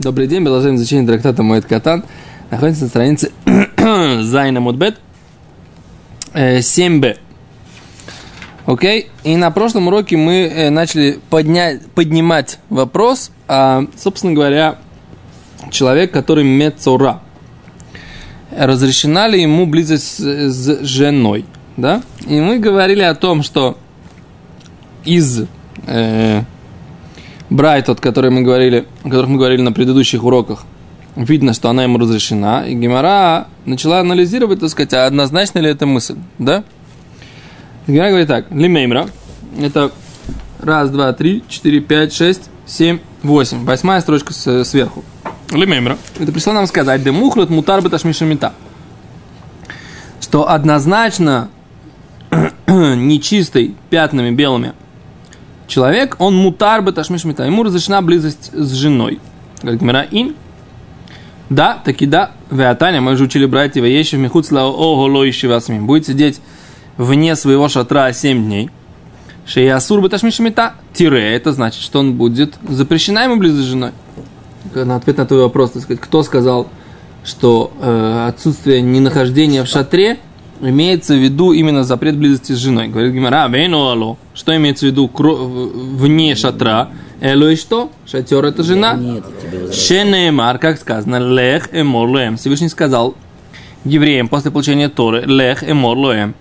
Добрый день, продолжаем изучение трактата Моэт Катан. Находится на странице Зайна Мудбет 7b. Окей, и на прошлом уроке мы э, начали поднять, поднимать вопрос, а, собственно говоря, человек, который мецора. Разрешена ли ему близость с, с женой? Да? И мы говорили о том, что из э, Брайт, о которой мы говорили, о которых мы говорили на предыдущих уроках, видно, что она ему разрешена, и Гемора начала анализировать, так сказать, а однозначно ли эта мысль, да? Гемора говорит так, лимеймра, это раз, два, три, четыре, пять, шесть, семь, восемь, восьмая строчка сверху. Лимеймра, это пришло нам сказать, демухлет мутар беташмишамита, что однозначно нечистый пятнами белыми – человек, он мутар бы ташмишмита, ему разрешена близость с женой. Говорит Мира ин. Да, таки да. Веатаня, мы же учили братья Ваеши в Михуцла Оголо Ишивасмим. Будет сидеть вне своего шатра 7 дней. Шеясур бы ташмишмита. Тире, это значит, что он будет запрещена ему близость с женой. На ответ на твой вопрос, так сказать, кто сказал, что э, отсутствие ненахождения в шатре имеется в виду именно запрет близости с женой. Говорит Гимара, алло. Что имеется в виду вне шатра? Эло и что? Шатер это жена. Шенемар, как сказано, лех эмор лоэм. Всевышний сказал евреям после получения Торы, лех эмор лоэм.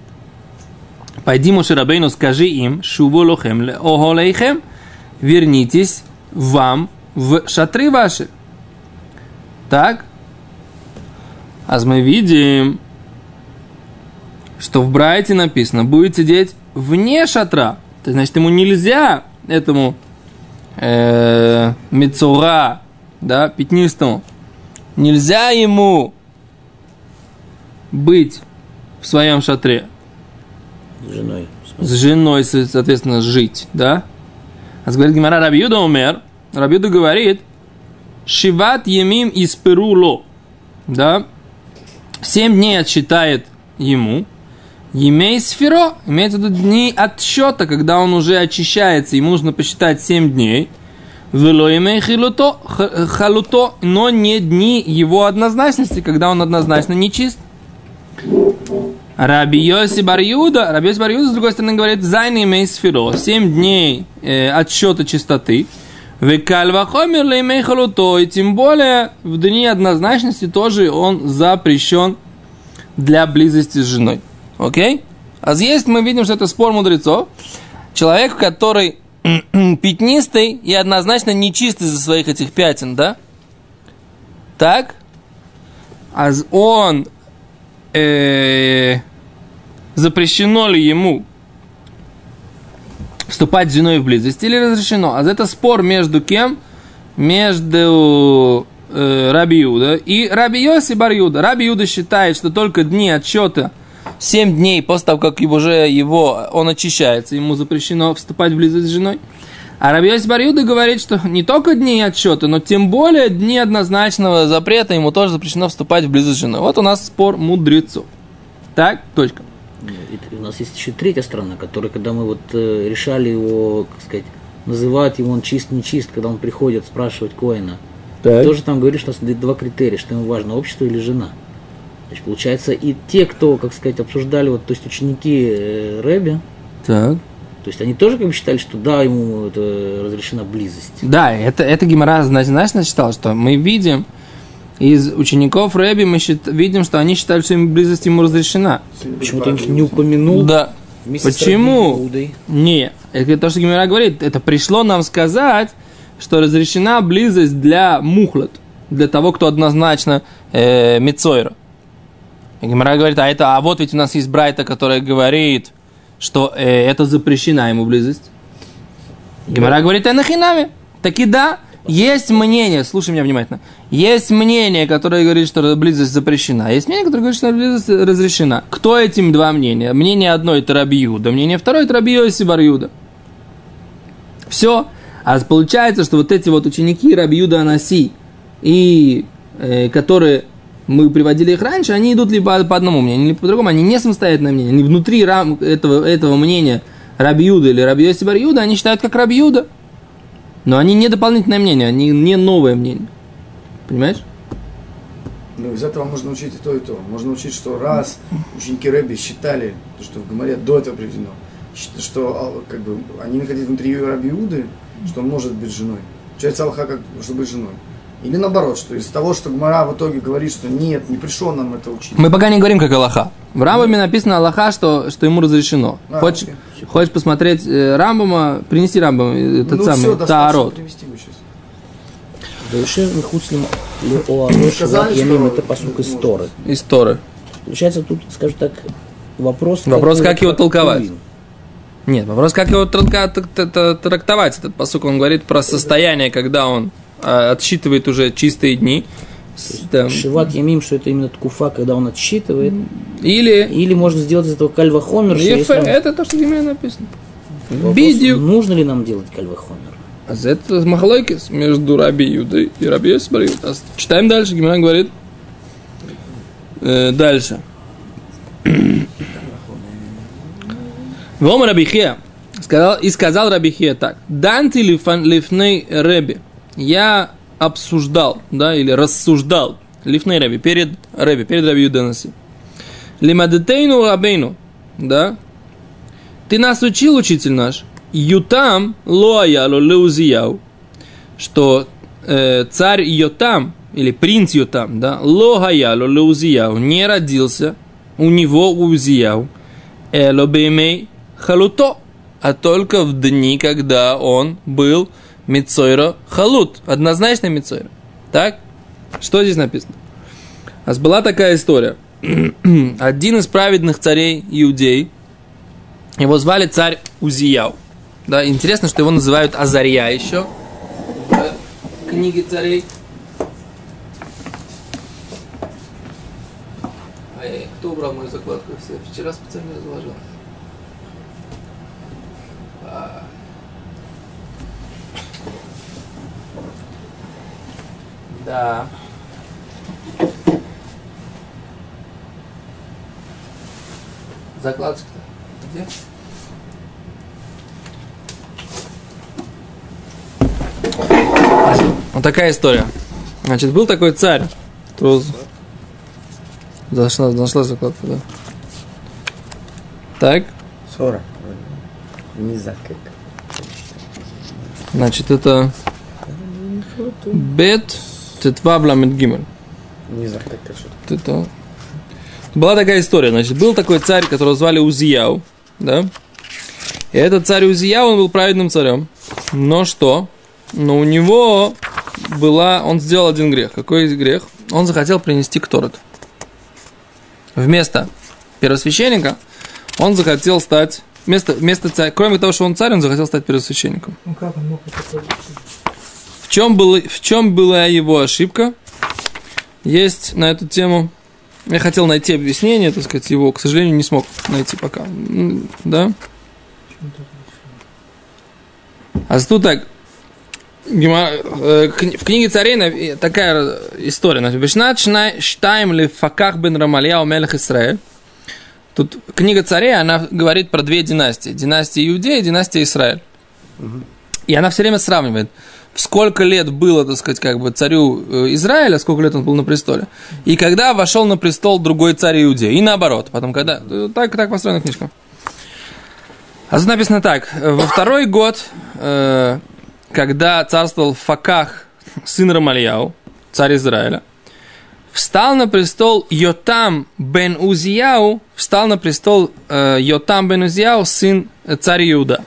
Пойди, Мошерабейну, скажи им, шуву лохем оголейхем, вернитесь вам в шатры ваши. Так? А мы видим, что в Брайте написано, будет сидеть вне шатра. То значит, ему нельзя, этому э, мецура, да, пятнистому, нельзя ему быть в своем шатре. С женой. С женой, соответственно, жить, да? А говорит Гимара Рабиуда умер, Рабиуда говорит, Шиват емим из Перуло, да? Семь дней отсчитает ему, Емей сферо, имеется в виду дни отсчета, когда он уже очищается, ему нужно посчитать 7 дней. Вело имей халуто, но не дни его однозначности, когда он однозначно нечист. Раби Йоси Барьюда, Раби Йоси Барьюда, с другой стороны, говорит, зайны имей сферо, 7 дней э, отсчета чистоты. Векальвахомер имей халуто, и тем более в дни однозначности тоже он запрещен для близости с женой. Окей? А здесь мы видим, что это спор мудрецов. Человек, который пятнистый и однозначно нечистый за своих этих пятен, да? Так? А он э, запрещено ли ему вступать с женой в близость или разрешено? А это спор между кем? Между э, Раби Юда и Раби Йоси Бар Юда. Раби Юда считает, что только дни отчета – 7 дней после того, как уже его, он очищается, ему запрещено вступать в близость с женой. А Рабиос Барюда говорит, что не только дни отчета, но тем более дни однозначного запрета ему тоже запрещено вступать в близость с женой. Вот у нас спор мудрецов. Так, точка. У нас есть еще третья сторона, которая, когда мы вот э, решали его, как сказать, называть его он чист, не чист, когда он приходит спрашивать Коина, так. тоже там говорит, что у нас два критерия, что ему важно, общество или жена. Значит, получается, и те, кто, как сказать, обсуждали, вот, то есть ученики э, Рэби, так. то есть они тоже как бы считали, что да, ему это разрешена близость. Да, это, это Гимара, знаешь, считал, что мы видим, из учеников Рэби мы счит, видим, что они считали, что им близость ему разрешена. Почему-то он не упомянул. Да. Почему? Нет. Это то, что Гимара говорит. Это пришло нам сказать, что разрешена близость для мухлот, для того, кто однозначно э, мицойра. Гимара говорит, а это, а вот ведь у нас есть Брайта, которая говорит, что э, это запрещена ему близость. Гимара говорит, это нахинами. И да, есть мнение, слушай меня внимательно, есть мнение, которое говорит, что близость запрещена, есть мнение, которое говорит, что близость разрешена. Кто этим два мнения? Мнение одно это Раби Юда, мнение второе это Раби Йоси Бар Юда. Все. А получается, что вот эти вот ученики Раби Юда Анаси, и э, которые мы приводили их раньше, они идут либо по одному мнению, либо по другому. Они не самостоятельное мнение. Они внутри рам этого, этого мнения Рабиуда или Раби Йоси Барьюда, они считают как Рабиуда. Но они не дополнительное мнение, они не новое мнение. Понимаешь? Ну, из этого можно учить и то, и то. Можно учить, что раз ученики Рэби считали, что в Гамаре до этого приведено, что а, как бы, они находились внутри Раби Иуды, что он может быть женой. Получается Аллаха, как, чтобы быть женой. Или наоборот, что из того, что Гмара в итоге говорит, что нет, не пришел нам это учить. Мы пока не говорим, как Аллаха. В Рамбаме написано Аллаха, что, что ему разрешено. А, хочешь, окей. хочешь посмотреть э, Рамбама, принеси Рамбам, э, этот ну, самый все, достаточно Таарот. сказали, Шиват Ямим, что это посук из. Торы. Из Торы. Получается, тут, скажем так, вопрос... Вопрос, как его толковать. Нет, вопрос, как его трактовать, этот посук. Он говорит про состояние, когда он отсчитывает уже чистые дни. Там, Шиват Ямим, что это именно ткуфа, когда он отсчитывает. или... Или можно сделать из этого кальвахомер, что Ефе, если это то, что в Гимеле написано. Вопрос. Нужно ли нам делать кальвахомер? А за это махлойкис между Раби Юдой и Раби Йосифом. Читаем дальше, Гимара говорит. Э, дальше. Вома Рабихия. Сказал, и сказал Рабихия так. Данти лифней Реби. Я обсуждал, да, или рассуждал. Лифней Реби, перед Реби, перед Раби Юданаси. Лимадетейну Рабейну, да, ты нас учил, учитель наш, Ютам лоаялу леузияу, что э, царь Йотам, или принц Йотам, да, лоаялу леузияу, не родился у него Узияу, элобеймей халуто, а только в дни, когда он был Мицойра халут, однозначно Мицойра. Так? Что здесь написано? Нас была такая история. Один из праведных царей Иудей, его звали царь Узияу. Да, интересно, что его называют Азарья еще. В книге царей. Ай, кто убрал мою закладку? Я вчера специально ее Да. Закладочка-то где? Вот такая история. Значит, был такой царь. Труз. Зашла, зашла закладка, да. Так, 40. Не как. значит, это Бет Тетвавла Медгимель. Не знаю, как это что Это... Была такая история, значит, был такой царь, которого звали Узияу, да? И этот царь Узияу, он был праведным царем. Но что? Но у него была... Он сделал один грех. Какой грех? Он захотел принести кторот. Вместо первосвященника он захотел стать... Вместо, вместо царя, кроме того, что он царь, он захотел стать первосвященником. Ну как он мог это? В чем, было, в чем была его ошибка? Есть на эту тему. Я хотел найти объяснение, так сказать, его, к сожалению, не смог найти пока. Да? А тут так. Э, В книге царей такая история. Бешнат Штайм ли Факах бен Рамальяу Мелех Исраэль. Тут книга царей, она говорит про две династии. Династия Иудея и династия Израиль. И она все время сравнивает, сколько лет было, так сказать, как бы царю э, Израиля, сколько лет он был на престоле, и когда вошел на престол другой царь Иудея. И наоборот. Потом, когда... э, Так, так построена книжка. А тут написано так. Во второй год, э, когда царствовал Факах сын Рамальяу, царь Израиля, встал на престол Йотам бен Узияу, встал на престол э, Йотам бен Узияу, сын э, царя Иуда.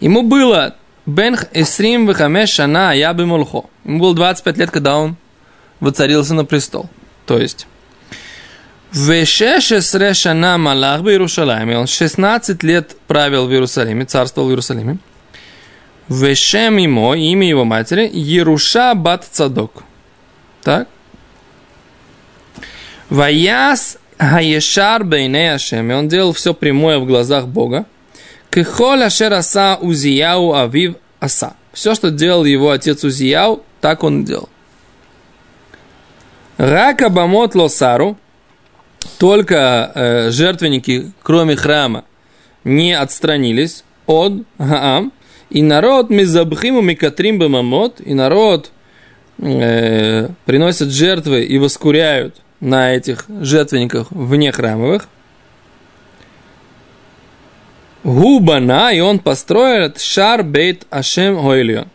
Ему было бен Эсрим Вехамеш Шана я бы Молхо. Ему было 25 лет, когда он воцарился на престол. То есть, Вешешесре Шана Малах в Иерусалиме. Он 16 лет правил в Иерусалиме, царствовал в Иерусалиме. Вешем ему, имя его матери, Еруша Бат Цадок. Так? Ваяс Хаешар Бейне Ашем. Он делал все прямое в глазах Бога. Кехоля Шераса Узияу Авив Аса. Все, что делал его отец Узияу, так он делал. Рака Бамот Лосару. Только э, жертвенники, кроме храма, не отстранились от Гаам. И народ Мизабхиму Микатрим Бамамот. И народ э, приносят жертвы и воскуряют на этих жертвенниках вне храмовых. Губана, и он построил шар бейт Ашем Гойлион.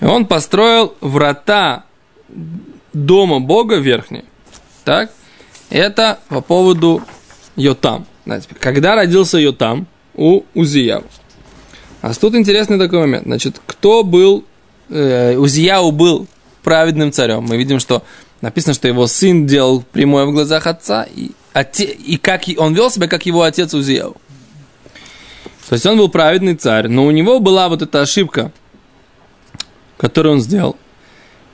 И он построил врата дома Бога верхние. Так? Это по поводу Йотам. Знаете, когда родился Йотам у Узияу? А тут интересный такой момент. Значит, кто был... Э, Узияу был праведным царем. Мы видим, что написано, что его сын делал прямое в глазах отца, и, оте, и как он вел себя, как его отец Узияу. То есть он был праведный царь, но у него была вот эта ошибка, которую он сделал.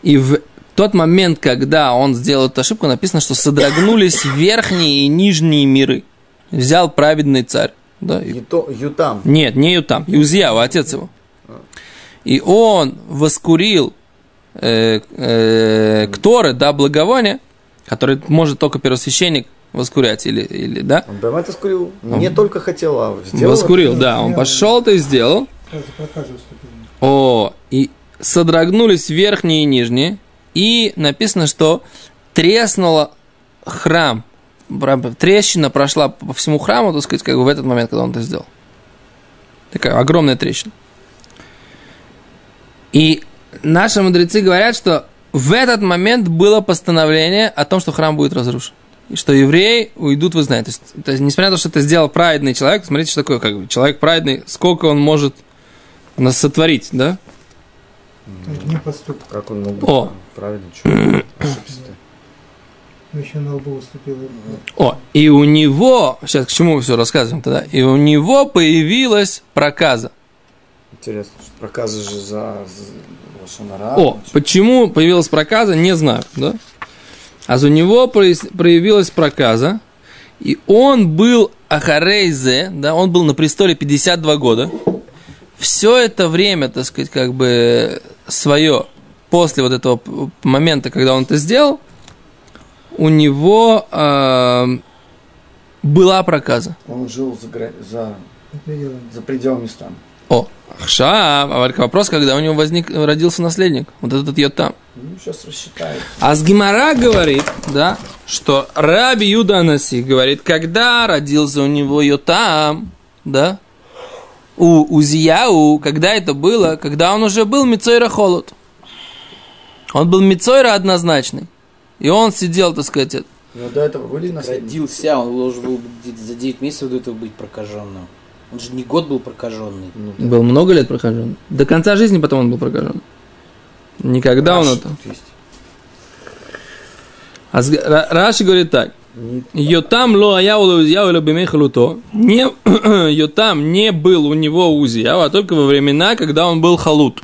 И в тот момент, когда он сделал эту ошибку, написано, что содрогнулись верхние и нижние миры. Взял праведный царь. Да, и... Юто, Ютам. Нет, не Ютам, Юзьяу, отец его. И он воскурил э, э, кторы, да, благовония, которые может только первосвященник воскурять или, или да? Он это скурил. Не он только хотел, а сделал. Воскурил, это. да. Он пошел это и сделал. О, и содрогнулись верхние и нижние, и написано, что треснуло храм. Трещина прошла по всему храму, так сказать, как бы в этот момент, когда он это сделал. Такая огромная трещина. И наши мудрецы говорят, что в этот момент было постановление о том, что храм будет разрушен. И что евреи уйдут вы знаете. То есть, то есть несмотря на то, что это сделал праведный человек, смотрите, что такое, как бы, человек праведный, сколько он может нас сотворить, да? Не поступок. Как он мог быть О. правильный человек? Еще на лбу уступил. О, и у него, сейчас к чему мы все рассказываем тогда, и у него появилась проказа. Интересно, что проказа же за, за Лошонара. О, почему появилась проказа, не знаю, да? А у него проявилась проказа, и он был Ахарейзе, да, он был на престоле 52 года. Все это время, так сказать, как бы свое, после вот этого момента, когда он это сделал, у него э, была проказа. Он жил за, за, за пределами стана. О, а вопрос, когда у него возник, родился наследник, вот этот Йотам. Ну, сейчас рассчитает. А с Гимара говорит, да, что Раби Юда Анаси говорит, когда родился у него Йотам, да, у Узияу, когда это было, когда он уже был Мицойра Холод. Он был Мицойра однозначный. И он сидел, так сказать, но до этого были наследники? Родился, он должен был за 9 месяцев до этого быть прокаженным. Он же не год был прокаженный. Ну, да. Был много лет прокаженный. До конца жизни потом он был прокаженный. Никогда Раши, он это... А Раши говорит так. Йотам ло аяу узияу то. Не, Йотам не был у него узияу, а только во времена, когда он был халут.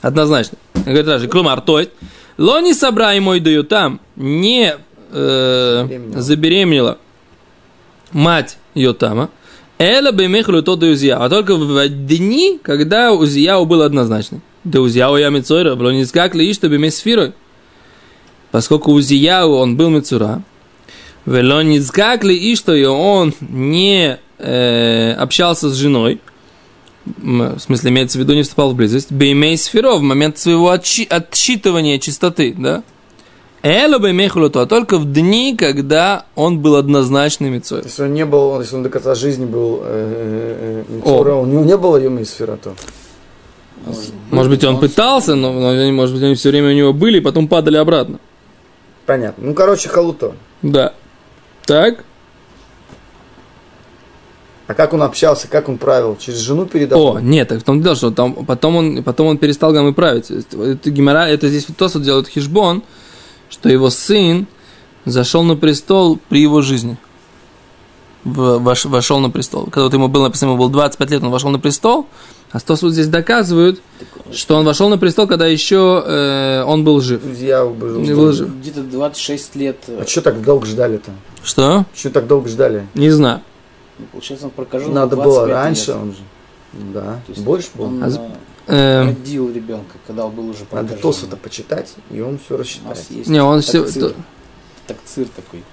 Однозначно. Говорит Раши, клумар, то есть, ло не собра и мой даю там, не э, забеременела мать Йотама, Эла бемехлю то до Узияу. А только в дни, когда Узияу был однозначный. Да Узияу я Мецойра, было не скак ли что бемесфирой. Поскольку Узияу он был Мецура, вело не скак ли что и он не э, общался с женой, в смысле имеется в виду не вступал в близость, беймей сферов в момент своего отчи- отсчитывания чистоты, да? Эло бы мехлото, а только в дни, когда он был однозначным мецой. Если он не был, если он до конца жизни был э, э, мецора, у него не было юма сфера, то. Может быть, он пытался, но, но может быть, они все время у него были и потом падали обратно. Понятно. Ну, короче, халуто. Да. Так. А как он общался, как он правил? Через жену передал? О, нет, так в том дело, что там, потом, он, потом он перестал гаммы править. Это, гемора, это здесь то, что делает хижбон, что его сын зашел на престол при его жизни. Вош, вошел на престол. Когда вот ему было написано, ему было 25 лет, он вошел на престол, а Стосу здесь доказывают, что он вошел на престол, когда еще э, он был жив. Друзья был, не был жив. Где-то 26 лет. А что так долго ждали-то? Что? Что так долго ждали? Не знаю. Ну, получается, он прокажен Надо было раньше, лет. он же. Да, больше был. Он, а, э, родил ребенка, когда он был уже прокажен. Надо Тосу-то почитать, и он все рассчитает. Не, он все... Так цир такой.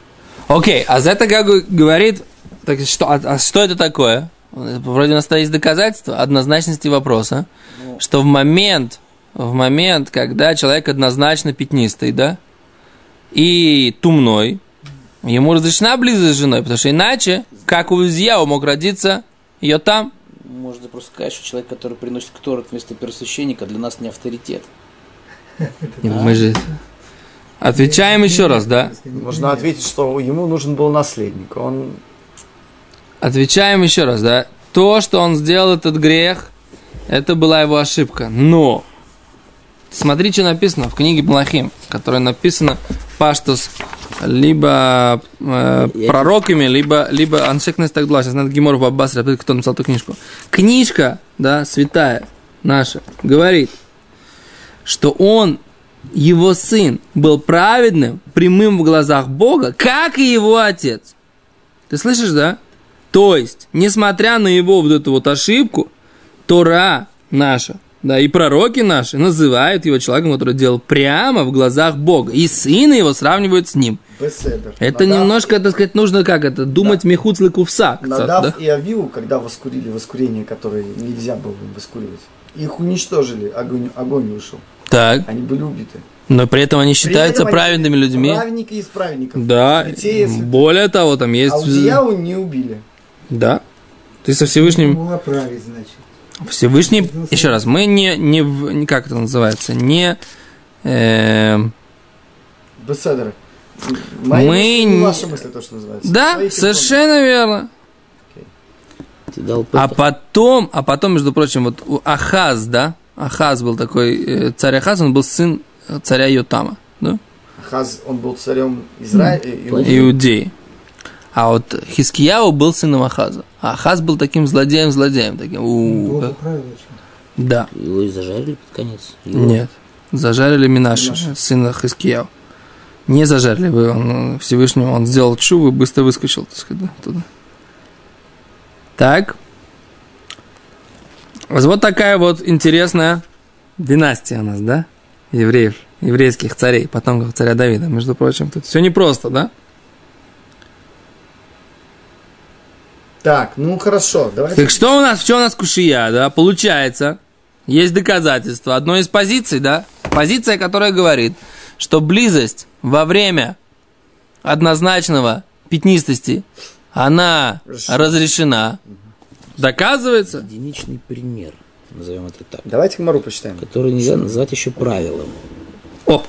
Окей, а за это как говорит, так что, а, а что это такое? Вроде у нас есть доказательства однозначности вопроса, ну, что в момент в момент, когда человек однозначно пятнистый, да, и тумной, ему разрешена близость с женой, потому что иначе, как у Узьяу мог родиться ее там. Можно просто сказать, что человек, который приносит кторот вместо первосвященника, для нас не авторитет. Мы же отвечаем еще раз, да? Можно ответить, что ему нужен был наследник. Он Отвечаем еще раз, да? То, что он сделал этот грех, это была его ошибка. Но Смотри, что написано в книге Малахим, которая написана Паштус либо э, пророками, либо, либо Ансекнес Тагдла. Сейчас надо Гимор Бабас, кто написал эту книжку. Книжка, да, святая наша, говорит, что он, его сын, был праведным, прямым в глазах Бога, как и его отец. Ты слышишь, да? То есть, несмотря на его вот эту вот ошибку, Тора наша, да, и пророки наши называют его человеком, который делал прямо в глазах Бога. И сына его сравнивают с ним. Беседер. Это Надав- немножко, так сказать, нужно как это, думать да. мехуцлы кувса. Надав да? и Авиу, когда воскурили воскурение, которое нельзя было воскуривать, их уничтожили, огонь, огонь ушел. Так, Они были убиты. но при этом они При считаются этом они праведными людьми. Праведники из праведников. Да, Святее святых. более того, там есть... А Узияу не убили. Да. Ты со Всевышним... Была править, значит. Всевышний, еще раз, мы не, не, в- не как это называется, не... э, Беседер. Мои Мы мысли, не- не ваши мысли, то, что называется. да, Своих совершенно верно. Ты дал А потом, а потом, между прочим, вот у Ахаз, да, Ахаз был такой, э, царь Ахаз, он был сын э, царя Йотама, да, помню. Хаз, он был царем Израиля. Иудеи. А вот Хискияу был сыном Ахаза. А Ахаз был таким злодеем-злодеем, таким, у, как- очень. да, Его и зажарили под конец. Его. нет, зажарили Минаша, Минаша. сына Хискияу. Не зажарили вы, он, Всевышнему, он сделал чуву и быстро выскочил, так сказать, да, туда. Так. Вот такая вот интересная династия у нас, да? Евреев, еврейских царей, потомков царя Давида. Между прочим, тут все непросто, да? Так, ну хорошо, давайте. Так что у нас, в чем у нас кушия, да? Получается, есть доказательство. Одной из позиций, да? Позиция, которая говорит, что близость во время однозначного пятнистости, она Разрешена. разрешена. Доказывается? Единичный пример, назовем это так, Давайте Мару почитаем. который нельзя назвать еще правилом. О,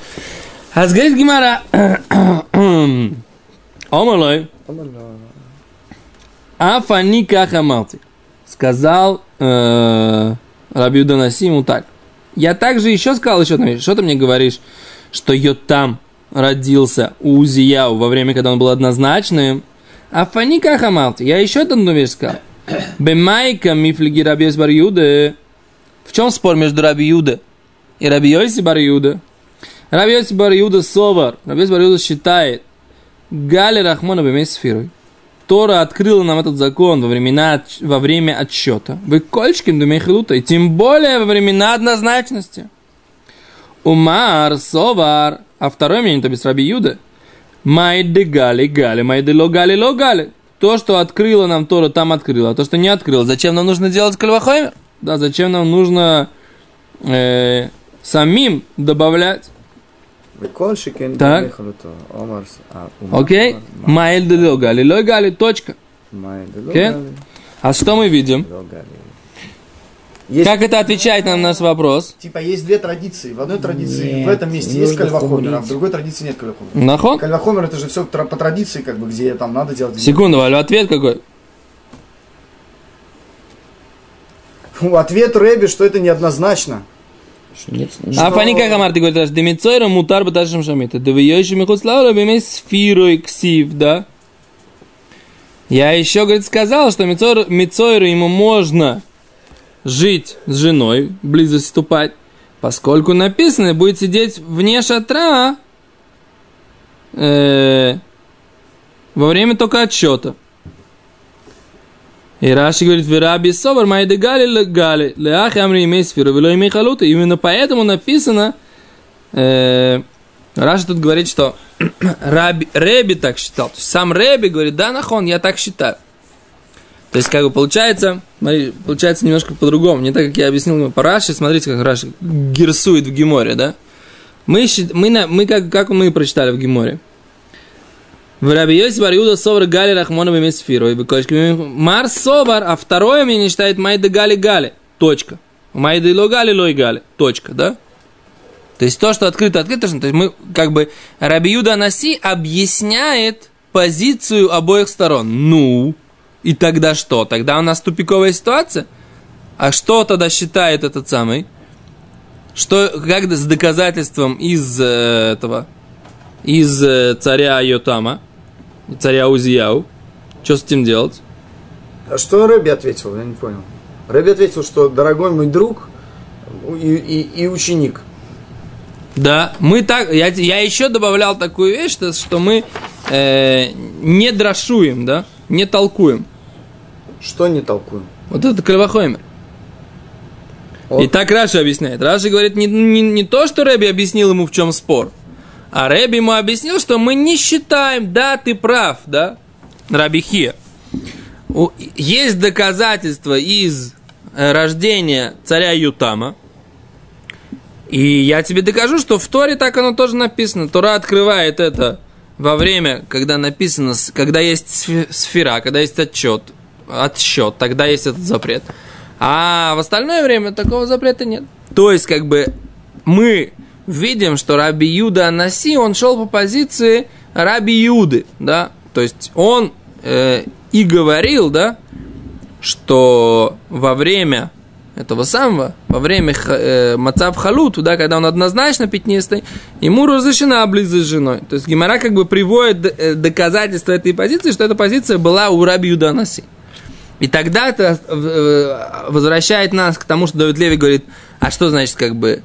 а говорит Гимара, Омалой, Афани Кахамалти, сказал э, Рабиуда Насиму так. Я также еще сказал еще одну вещь. Что ты мне говоришь, что Йотам родился у Узияу во время, когда он был однозначным? Афани Кахамалти. Я еще одну вещь сказал. Бемайка мифлиги Рабиос Бар Юде. В чем спор между Раби Юде и Раби Йоси Бар Юде? Раби Йоси Бар Юде Совар. Раби Йоси Бар Юде считает Гали Рахмона Бемей Сфирой. Тора открыла нам этот закон во, времена, во время отсчета. Вы кольчким думейхилута, и тем более во времена однозначности. Умар, Совар, а второе мнение, то без Раби Юда. Майды гали, гали, майды ло гали, ло гали. То, что открыла нам Тора, там открыла. А то, что не открыла, зачем нам нужно делать кальвахоймер? Да, зачем нам нужно э, самим добавлять? Так. Окей? Майды ло гали, ло гали, точка. Окей? А что мы видим? Есть, Как это отвечает нам на наш вопрос? Типа есть две традиции. В одной традиции Нет, в этом месте есть кальвахомер, а в другой традиции нет кальвахомера. Нахон? Кальвахомер это же все по традиции, как бы, где там надо делать. Секунду, Валю, ответ какой? Ответ Рэби, что это неоднозначно. Что нет, А фани как Амар, ты говоришь, демицойра мутар баташем шамита. Да вы еще михут слава бимей сфирой ксив, да? Я еще, говорит, сказал, что Мицойру ему можно жить с женой, близость вступать, поскольку написано, будет сидеть вне шатра э, во время только отсчета. И Раши говорит, Вераби Собор, Майды Гали Гали, Леахи Амри имей сферу, Вело имей халута. Именно поэтому написано, э, Раши тут говорит, что Раби, Реби так считал. То есть сам Реби говорит, да, нахон, я так считаю. То есть, как бы получается, смотри, получается немножко по-другому. Не так, как я объяснил по Раши. Смотрите, как Раши герсует в Геморе, да? Мы, мы, мы как, как мы прочитали в Геморе. В Раби Йоси бар Юда Совар Гали Рахмонова Месфиру. И Мар Собар, а второе мне не считает Майда Гали Гали. Точка. Майда Ило Гали Лой Гали. Точка, да? То есть то, что открыто, открыто, то есть мы как бы Раби Юда Наси объясняет позицию обоих сторон. Ну, и тогда что? Тогда у нас тупиковая ситуация. А что тогда считает этот самый? Что, как с доказательством из э, этого, из э, царя Йотама, царя Узияу, что с этим делать? А что Рэби ответил? Я не понял. Рэби ответил, что дорогой мой друг и, и, и ученик. Да, мы так, я, я еще добавлял такую вещь, что, что мы э, не дрошуем, да, не толкуем. Что не толкуем? Вот это Кривохоймер. Вот. И так Раши объясняет. Раши говорит не, не, не то, что Рэби объяснил ему, в чем спор, а Рэби ему объяснил, что мы не считаем, да, ты прав, да, Раби Хия. Есть доказательства из э, рождения царя Ютама, и я тебе докажу, что в Торе так оно тоже написано. Тора открывает это во время, когда написано, когда есть сфера, когда есть отчет, отсчет, тогда есть этот запрет. А в остальное время такого запрета нет. То есть, как бы, мы видим, что Раби Юда Анаси, он шел по позиции Раби Юды, да, то есть он э, и говорил, да, что во время этого самого, во время э, Мацав Халут, да, когда он однозначно пятнистый, ему разрешена близость с женой. То есть Гимара как бы приводит э, доказательство этой позиции, что эта позиция была у Раби Юданаси. И тогда это э, возвращает нас к тому, что Давид Леви говорит, а что значит как бы,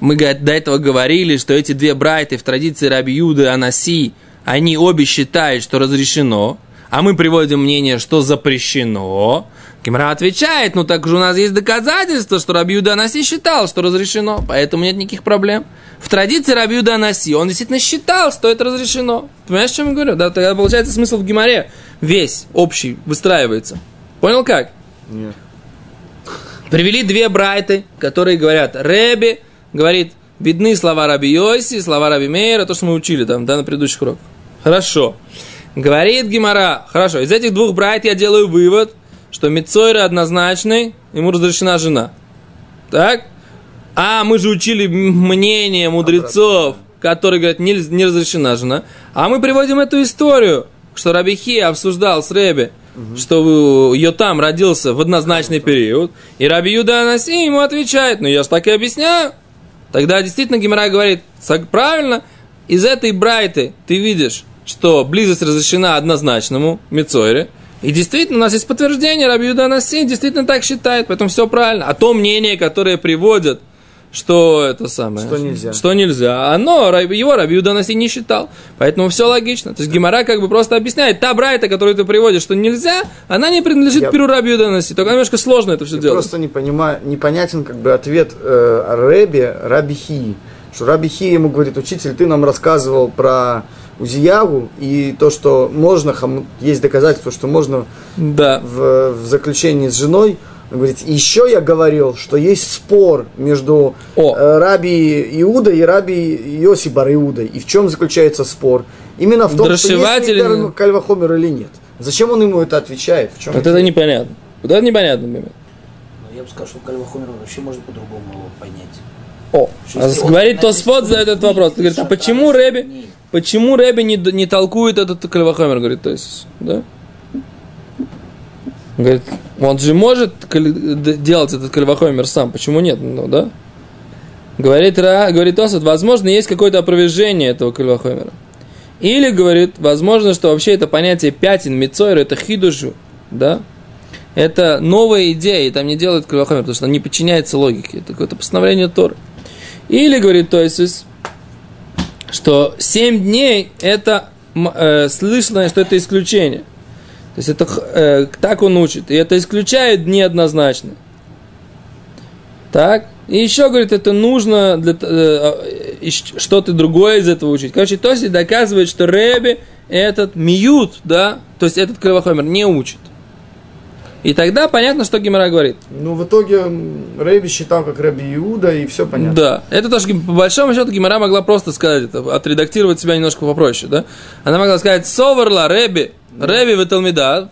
мы до этого говорили, что эти две брайты в традиции Раби Юды Анаси, они обе считают, что разрешено, а мы приводим мнение, что запрещено. Кимра отвечает, ну так же у нас есть доказательства, что Раби Юда Анаси считал, что разрешено, поэтому нет никаких проблем. В традиции Раби Юда Анаси он действительно считал, что это разрешено. Ты понимаешь, о чем я говорю? Да, тогда получается смысл в Гимаре весь, общий, выстраивается. Понял как? Нет. Привели две брайты, которые говорят, Рэби говорит, видны слова Раби Йоси, слова Раби Мейра, то, что мы учили там, да, на предыдущих уроках. Хорошо. Говорит Гимара, хорошо, из этих двух брайт я делаю вывод, что Мицойра однозначный, ему разрешена жена. Так? А мы же учили мнение мудрецов, которые говорят, не, не разрешена жена. А мы приводим эту историю, что Рабихи обсуждал с Рэби, угу. что Йотам родился в однозначный период, и Раби Юда Анаси ему отвечает, ну я же так и объясняю. Тогда действительно Гимара говорит, правильно, из этой брайты ты видишь, что близость разрешена однозначному Мицойре, и действительно, у нас есть подтверждение, Раби Юда действительно так считает, поэтому все правильно. А то мнение, которое приводят что это самое? Что нельзя. Что нельзя. Оно, его Раби Юданаси не считал. Поэтому все логично. То есть Гимара как бы просто объясняет, та брайта, которую ты приводишь, что нельзя, она не принадлежит Я... Перу Раби Юданаси. Только немножко сложно это все Я делать. просто не понимаю, непонятен как бы ответ э, Рэби Раби Хи. Что Раби Хи ему говорит, учитель, ты нам рассказывал про Узиягу и то, что можно, есть доказательство, что можно да. в, в заключении с женой он говорит, еще я говорил, что есть спор между О. Э, раби Иуда и раби Йоси Бар Иуда. И в чем заключается спор? Именно в том, что есть ли Кальвахомер или нет. Зачем он ему это отвечает? В чем вот это непонятно. Вот это непонятно, например. Ну, я бы сказал, что Кальвахомер вообще можно по-другому его понять. О, а говорит Тосфот за этот вопрос. Ты говоришь, а почему Рэби, почему Рэби не, не толкует этот Кальвахомер? Говорит, то есть, да? Говорит, он же может делать этот кальвахомер сам, почему нет? Ну, да? Говорит, Ра, говорит Осад, возможно, есть какое-то опровержение этого кальвахомера. Или, говорит, возможно, что вообще это понятие пятен, мицойр, это хидушу, да? Это новая идея, и там не делают кальвахомер, потому что она не подчиняется логике. Это какое-то постановление Торы. Или, говорит то есть, что семь дней это э, слышно, что это исключение. То есть это э, так он учит. И это исключает неоднозначно. Так. И еще, говорит, это нужно для, э, э, что-то другое из этого учить. Короче, то есть доказывает, что Рэби этот миют, да, то есть этот кровохомер не учит. И тогда понятно, что Гимара говорит. Ну, в итоге Рэби считал, как Рэби Иуда, и все понятно. Да, это тоже, по большому счету, Гимара могла просто сказать это, отредактировать себя немножко попроще, да? Она могла сказать, Соверла, Рэби, Рэби в Талмидат,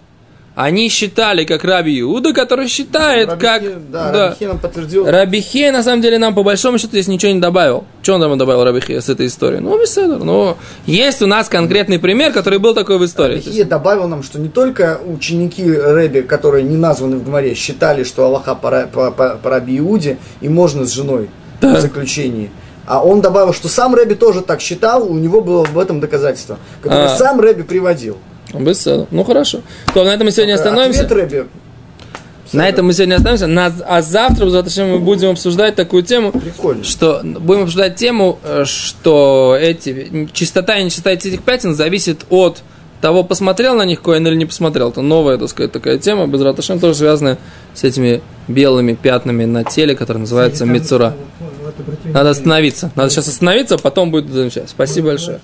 они считали, как Раби Иуда, который считает, Раби как... Хе- да, Раби Хе нам подтвердил. Рабихе, на самом деле, нам по большому счету здесь ничего не добавил. Что он там добавил Рабихе с этой историей? Ну, беседа. Ну, есть у нас конкретный пример, который был такой в истории. Раби Хе добавил нам, что не только ученики Рэби, которые не названы в Гмаре, считали, что Аллаха по, по, по- по Раби Иуде и можно с женой Да. в заключении. А он добавил, что сам Рэби тоже так считал, у него было в этом доказательство, которое А. сам Рэби приводил. Беседа. Ну, хорошо. То на этом мы сегодня остановимся. Ответ Рэби На этом мы сегодня остановимся. На- а завтра, зачем мы будем обсуждать такую тему, прикольно. что будем обсуждать тему, э, что эти чистота и нечистота этих пятен зависит от того, посмотрел на них Коэн или не посмотрел. Это новая, так сказать, такая тема, без раташем, тоже связанная с этими белыми пятнами на теле, которые называются мицура. Надо остановиться. Надо сейчас остановиться, а потом будет замечать. Спасибо большое.